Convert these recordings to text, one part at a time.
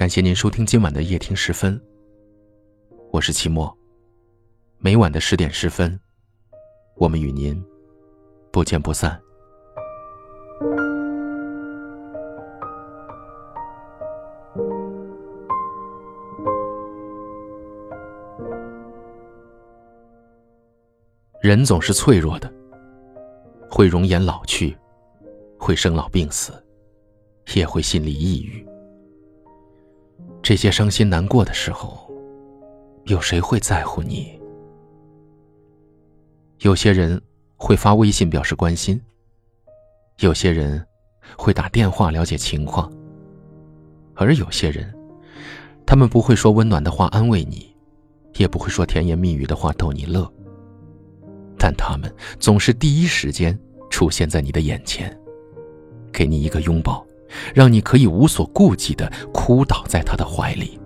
感谢您收听今晚的夜听时分。我是齐墨，每晚的十点十分，我们与您不见不散。人总是脆弱的，会容颜老去，会生老病死，也会心里抑郁。这些伤心难过的时候，有谁会在乎你？有些人会发微信表示关心，有些人会打电话了解情况，而有些人，他们不会说温暖的话安慰你，也不会说甜言蜜语的话逗你乐，但他们总是第一时间出现在你的眼前，给你一个拥抱。让你可以无所顾忌的哭倒在他的怀里。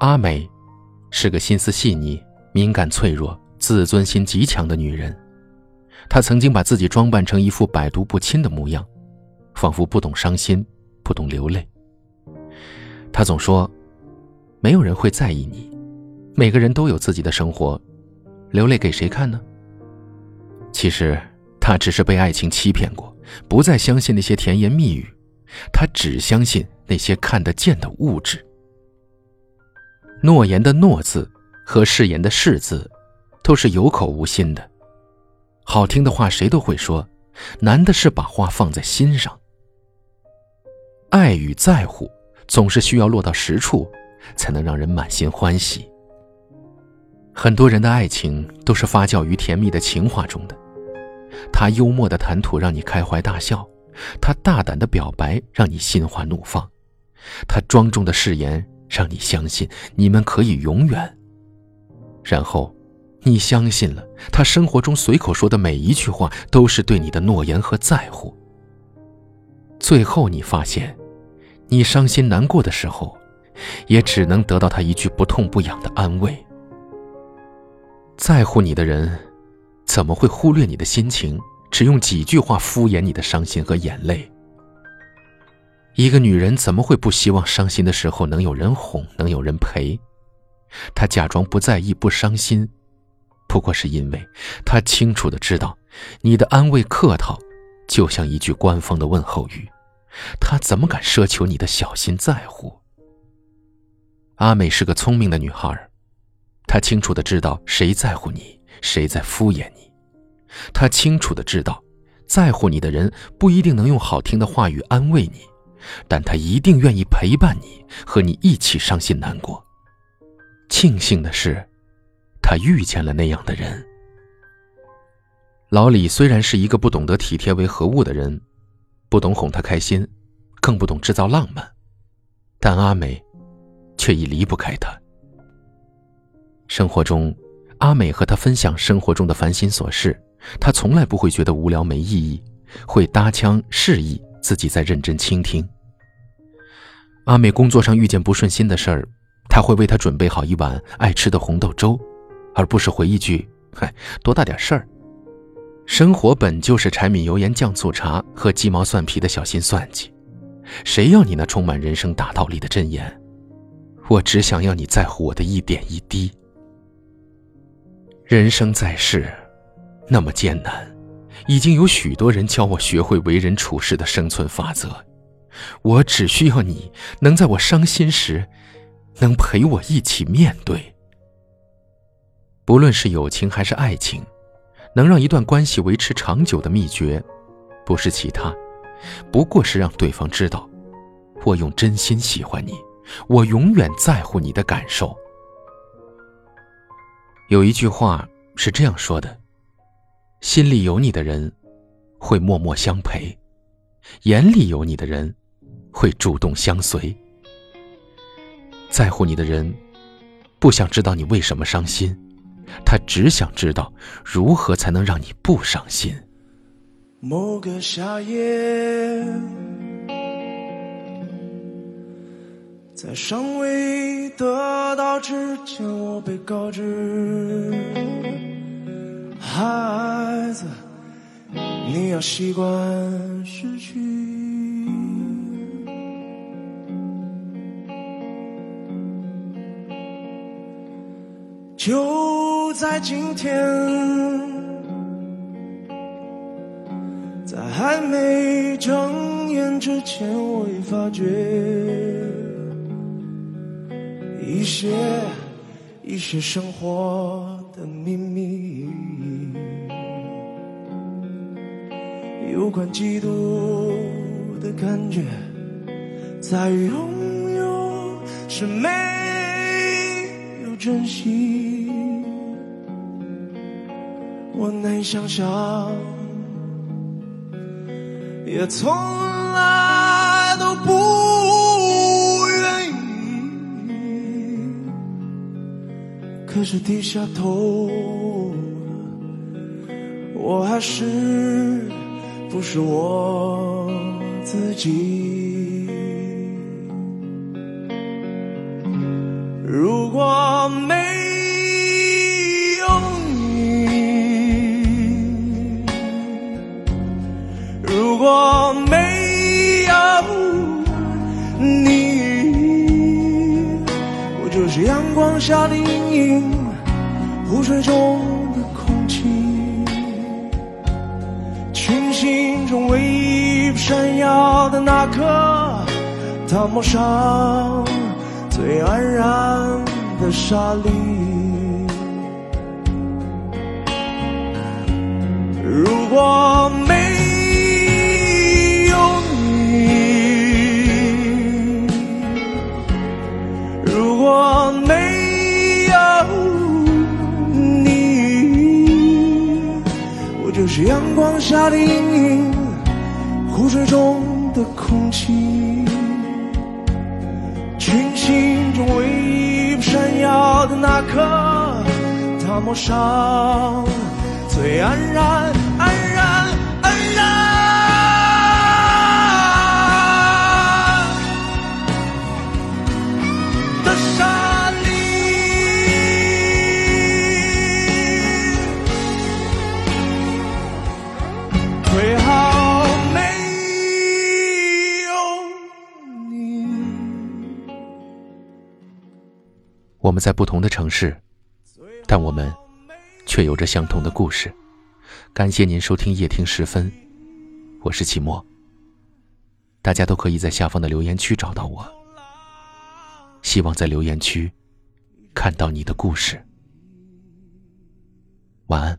阿美是个心思细腻、敏感脆弱、自尊心极强的女人。她曾经把自己装扮成一副百毒不侵的模样，仿佛不懂伤心，不懂流泪。她总说：“没有人会在意你。”每个人都有自己的生活，流泪给谁看呢？其实他只是被爱情欺骗过，不再相信那些甜言蜜语，他只相信那些看得见的物质。诺言的“诺”字和誓言的“誓”字，都是有口无心的。好听的话谁都会说，难的是把话放在心上。爱与在乎总是需要落到实处，才能让人满心欢喜。很多人的爱情都是发酵于甜蜜的情话中的，他幽默的谈吐让你开怀大笑，他大胆的表白让你心花怒放，他庄重的誓言让你相信你们可以永远。然后，你相信了他生活中随口说的每一句话都是对你的诺言和在乎。最后，你发现，你伤心难过的时候，也只能得到他一句不痛不痒的安慰。在乎你的人，怎么会忽略你的心情？只用几句话敷衍你的伤心和眼泪。一个女人怎么会不希望伤心的时候能有人哄，能有人陪？她假装不在意、不伤心，不过是因为她清楚的知道，你的安慰客套，就像一句官方的问候语。她怎么敢奢求你的小心在乎？阿美是个聪明的女孩。他清楚的知道谁在乎你，谁在敷衍你。他清楚的知道，在乎你的人不一定能用好听的话语安慰你，但他一定愿意陪伴你，和你一起伤心难过。庆幸的是，他遇见了那样的人。老李虽然是一个不懂得体贴为何物的人，不懂哄她开心，更不懂制造浪漫，但阿美，却已离不开他。生活中，阿美和他分享生活中的烦心琐事，他从来不会觉得无聊没意义，会搭腔示意自己在认真倾听。阿美工作上遇见不顺心的事儿，他会为他准备好一碗爱吃的红豆粥，而不是回一句“嗨，多大点事儿”。生活本就是柴米油盐酱醋茶和鸡毛蒜皮的小心算计，谁要你那充满人生大道理的箴言？我只想要你在乎我的一点一滴。人生在世，那么艰难，已经有许多人教我学会为人处事的生存法则。我只需要你能在我伤心时，能陪我一起面对。不论是友情还是爱情，能让一段关系维持长久的秘诀，不是其他，不过是让对方知道，我用真心喜欢你，我永远在乎你的感受。有一句话是这样说的：“心里有你的人，会默默相陪；眼里有你的人，会主动相随。在乎你的人，不想知道你为什么伤心，他只想知道如何才能让你不伤心。”某个夏夜。在尚未得到之前，我被告知孩子，你要习惯失去。就在今天，在还没睁眼之前，我已发觉一些一些生活的秘密，有关嫉妒的感觉，在拥有是没有珍惜。我难以想象，也从来可是低下头，我还是不是我自己。如果没。是阳光下的阴影，湖水中的空气，群星中唯一闪耀的那颗大漠上最安然的沙粒。果没有你，我就是阳光下的阴影，湖水中的空气，群星中唯一闪耀的那颗大漠上最安然。在不同的城市，但我们却有着相同的故事。感谢您收听夜听时分，我是齐墨。大家都可以在下方的留言区找到我，希望在留言区看到你的故事。晚安。